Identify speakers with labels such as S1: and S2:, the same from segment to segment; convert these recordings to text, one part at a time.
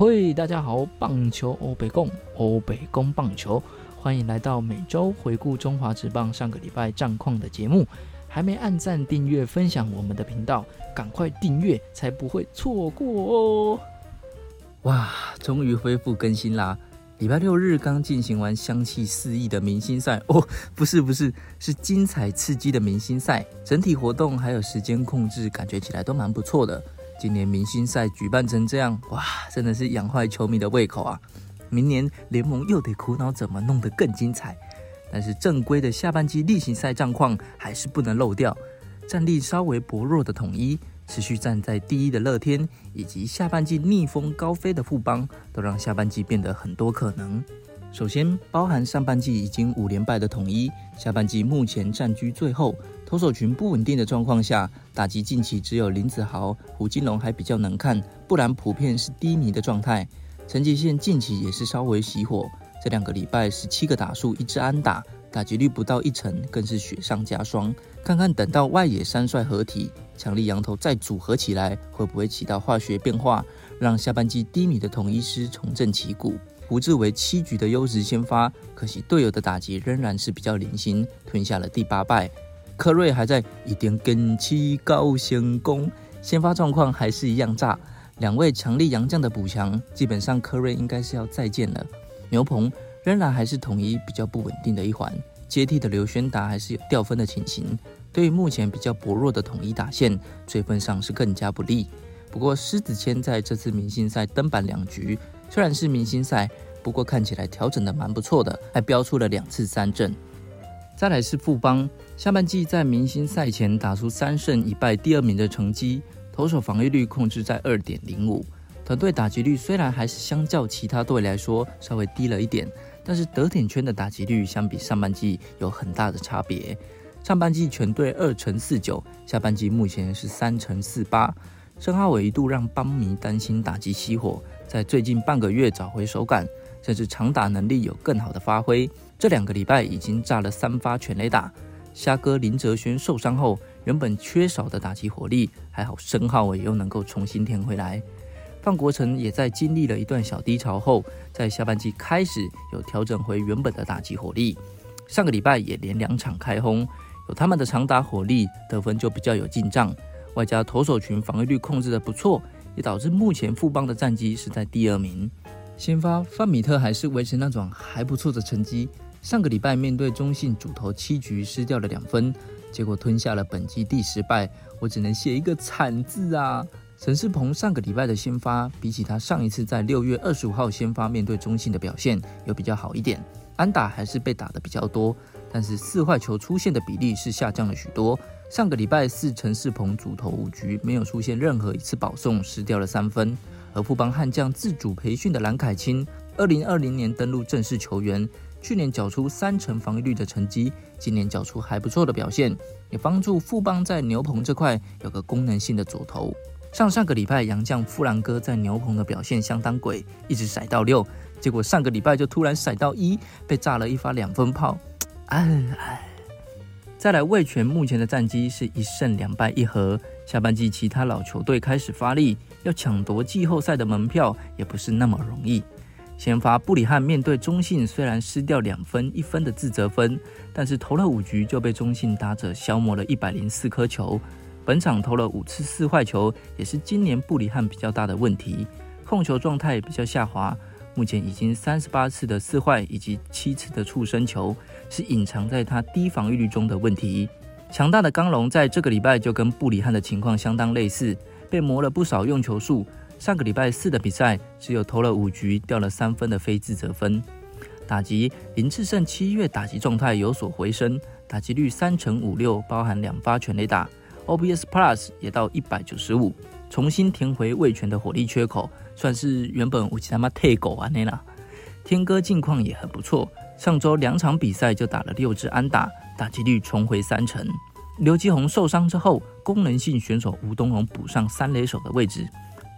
S1: 嘿，大家好，棒球欧北共欧北共棒球，欢迎来到每周回顾中华职棒上个礼拜战况的节目。还没按赞、订阅、分享我们的频道，赶快订阅，才不会错过哦！哇，终于恢复更新啦！礼拜六日刚进行完香气四溢的明星赛哦，不是不是，是精彩刺激的明星赛。整体活动还有时间控制，感觉起来都蛮不错的。今年明星赛举办成这样，哇，真的是养坏球迷的胃口啊！明年联盟又得苦恼怎么弄得更精彩。但是正规的下半季例行赛战况还是不能漏掉，战力稍微薄弱的统一，持续站在第一的乐天，以及下半季逆风高飞的富邦，都让下半季变得很多可能。首先，包含上半季已经五连败的统一，下半季目前占居最后。投手群不稳定的状况下，打击近期只有林子豪、胡金龙还比较能看，不然普遍是低迷的状态。陈吉宪近期也是稍微熄火，这两个礼拜十七个打数，一支安打，打击率不到一成，更是雪上加霜。看看等到外野三帅合体，强力羊头再组合起来，会不会起到化学变化，让下半季低迷的统一师重振旗鼓？胡志伟七局的优势先发，可惜队友的打击仍然是比较零星，吞下了第八败。科瑞还在一点跟七高先攻，先发状况还是一样炸。两位强力洋将的补强，基本上科瑞应该是要再见了。牛棚仍然还是统一比较不稳定的一环，接替的刘轩达还是有掉分的情形。对于目前比较薄弱的统一打线，追分上是更加不利。不过狮子谦在这次明星赛登板两局，虽然是明星赛，不过看起来调整的蛮不错的，还标出了两次三振。再来是富邦，下半季在明星赛前打出三胜一败第二名的成绩，投手防御率控制在二点零五，团队打击率虽然还是相较其他队来说稍微低了一点，但是得点圈的打击率相比上半季有很大的差别。上半季全队二乘四九，下半季目前是三乘四八。申浩伟一度让邦迷担心打击熄火，在最近半个月找回手感，甚至长打能力有更好的发挥。这两个礼拜已经炸了三发全垒打，虾哥林哲轩受伤后，原本缺少的打击火力，还好申浩伟又能够重新填回来。范国成也在经历了一段小低潮后，在下半季开始有调整回原本的打击火力。上个礼拜也连两场开轰，有他们的长打火力，得分就比较有进账，外加投手群防御率控制的不错，也导致目前富邦的战绩是在第二名。先发范米特还是维持那种还不错的成绩。上个礼拜面对中信主投七局失掉了两分，结果吞下了本季第十败，我只能写一个惨字啊！陈世鹏上个礼拜的先发，比起他上一次在六月二十五号先发面对中信的表现，有比较好一点。安打还是被打的比较多，但是四坏球出现的比例是下降了许多。上个礼拜四陈世鹏主投五局，没有出现任何一次保送，失掉了三分。而富邦悍将自主培训的蓝凯钦，二零二零年登陆正式球员。去年缴出三成防御率的成绩，今年缴出还不错的表现，也帮助富邦在牛棚这块有个功能性的左投。上上个礼拜杨将富兰哥在牛棚的表现相当鬼，一直甩到六，结果上个礼拜就突然甩到一，被炸了一发两分炮。哎哎，再来魏权目前的战绩是一胜两败一和，下半季其他老球队开始发力，要抢夺季后赛的门票也不是那么容易。先发布里汉面对中信，虽然失掉两分一分的自责分，但是投了五局就被中信打者消磨了一百零四颗球。本场投了五次四坏球，也是今年布里汉比较大的问题。控球状态比较下滑，目前已经三十八次的四坏以及七次的触身球，是隐藏在他低防御率中的问题。强大的刚龙在这个礼拜就跟布里汉的情况相当类似，被磨了不少用球数。上个礼拜四的比赛，只有投了五局，掉了三分的非自责分。打击林志胜七月打击状态有所回升，打击率三成五六，包含两发全垒打 OBS Plus 也到一百九十五，重新填回魏权的火力缺口，算是原本我其他妈退狗完的啦。天哥近况也很不错，上周两场比赛就打了六支安打，打击率重回三成。刘基宏受伤之后，功能性选手吴东龙补上三垒手的位置。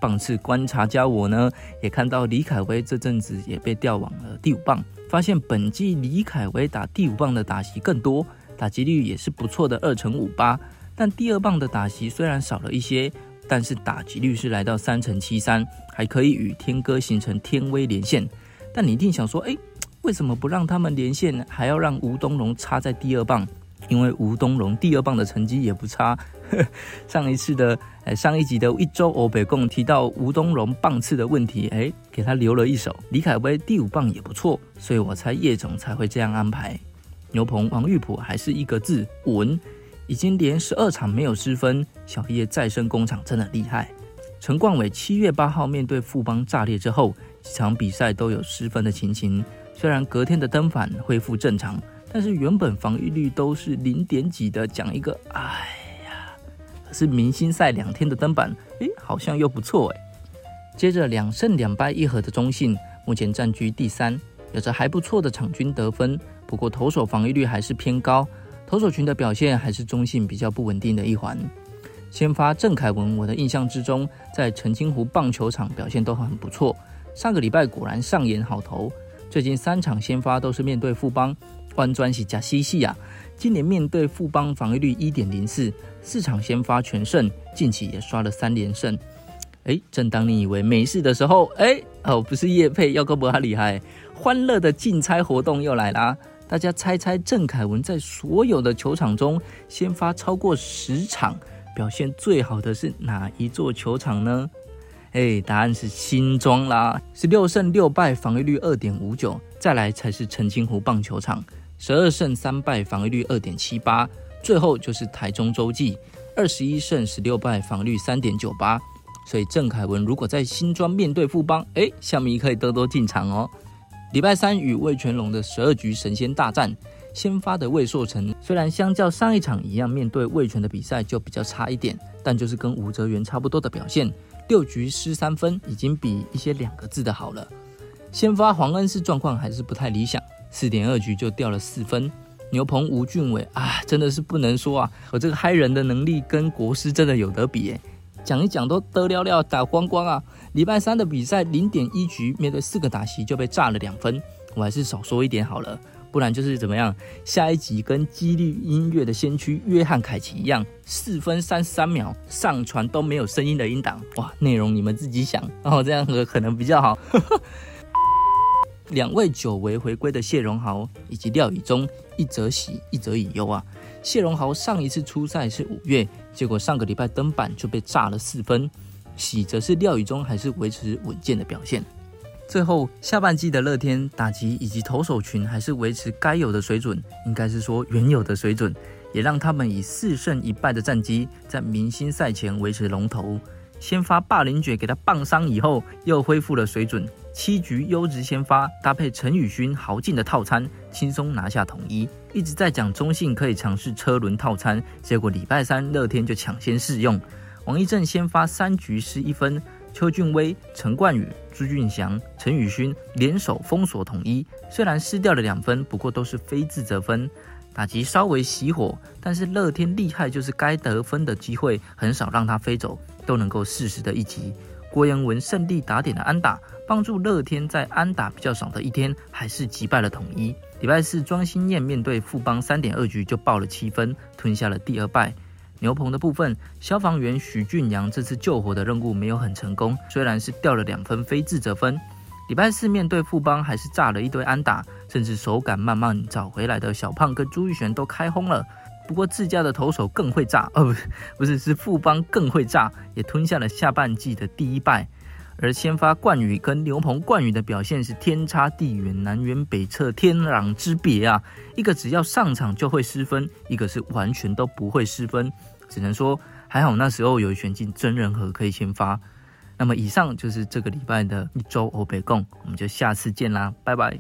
S1: 棒次观察家，我呢也看到李凯威这阵子也被调往了第五棒，发现本季李凯威打第五棒的打席更多，打击率也是不错的二成五八。但第二棒的打席虽然少了一些，但是打击率是来到三成七三，还可以与天哥形成天威连线。但你一定想说，哎，为什么不让他们连线，还要让吴东荣插在第二棒？因为吴东荣第二棒的成绩也不差。上一次的，哎，上一集的一周欧北共提到吴东荣棒次的问题，哎，给他留了一手。李凯威第五棒也不错，所以我猜叶总才会这样安排。牛棚王玉普还是一个字稳，已经连十二场没有失分。小叶再生工厂真的厉害。陈冠伟七月八号面对富邦炸裂之后，几场比赛都有失分的情形。虽然隔天的登板恢复正常，但是原本防御率都是零点几的，讲一个哎呀，可是明星赛两天的登板，诶，好像又不错诶。接着两胜两败一和的中信，目前占据第三，有着还不错的场均得分。不过投手防御率还是偏高，投手群的表现还是中性比较不稳定的一环。先发郑凯文，我的印象之中，在澄清湖棒球场表现都很不错。上个礼拜果然上演好投，最近三场先发都是面对富邦，关专喜加西西啊。今年面对富邦防御率一点零四，四场先发全胜，近期也刷了三连胜。哎，正当你以为没事的时候，哎哦，不是叶佩要哥不他厉害，欢乐的竞猜活动又来啦！大家猜猜郑凯文在所有的球场中先发超过十场，表现最好的是哪一座球场呢？哎，答案是新庄啦，十六胜六败，防御率二点五九。再来才是澄清湖棒球场，十二胜三败，防御率二点七八。最后就是台中洲际，二十一胜十六败，防御率三点九八。所以郑凯文如果在新庄面对富邦，哎，下面可以多多进场哦。礼拜三与魏全龙的十二局神仙大战，先发的魏硕成虽然相较上一场一样，面对魏全的比赛就比较差一点，但就是跟吴哲元差不多的表现，六局失三分，已经比一些两个字的好了。先发黄恩是状况还是不太理想，四点二局就掉了四分。牛棚吴俊伟啊，真的是不能说啊，我这个嗨人的能力跟国师真的有得比诶。讲一讲都得了了，打光光啊！礼拜三的比赛零点一局，面对四个打席就被炸了两分，我还是少说一点好了，不然就是怎么样？下一集跟几率音乐的先驱约翰凯奇一样，四分三十三秒上传都没有声音的音档，哇！内容你们自己想，然后这样可能比较好。两位久违回归的谢荣豪以及廖以中，一则喜，一则以忧啊。谢荣豪上一次出赛是五月，结果上个礼拜登板就被炸了四分。喜则是廖宇中还是维持稳健的表现。最后下半季的乐天打击以及投手群还是维持该有的水准，应该是说原有的水准，也让他们以四胜一败的战绩在明星赛前维持龙头。先发霸凌爵给他棒伤以后，又恢复了水准。七局优质先发，搭配陈宇勋豪进的套餐，轻松拿下统一。一直在讲中信可以尝试车轮套餐，结果礼拜三乐天就抢先试用。王一正先发三局失一分，邱俊威、陈冠宇、朱俊祥、陈宇勋联手封锁统一。虽然失掉了两分，不过都是非自责分，打击稍微熄火。但是乐天厉害，就是该得分的机会很少让他飞走，都能够适时的一击。郭彦文胜利打点的安打，帮助乐天在安打比较少的一天，还是击败了统一。礼拜四庄心燕面对富邦三点二局就爆了七分，吞下了第二败。牛棚的部分，消防员许俊阳这次救火的任务没有很成功，虽然是掉了两分非自责分。礼拜四面对富邦还是炸了一堆安打，甚至手感慢慢找回来的小胖跟朱玉璇都开轰了。不过自家的投手更会炸，哦不不是是富邦更会炸，也吞下了下半季的第一败。而先发冠宇跟牛棚冠宇的表现是天差地远，南辕北辙，天壤之别啊！一个只要上场就会失分，一个是完全都不会失分。只能说还好那时候有选进真人和可以先发。那么以上就是这个礼拜的一周欧北共，我们就下次见啦，拜拜。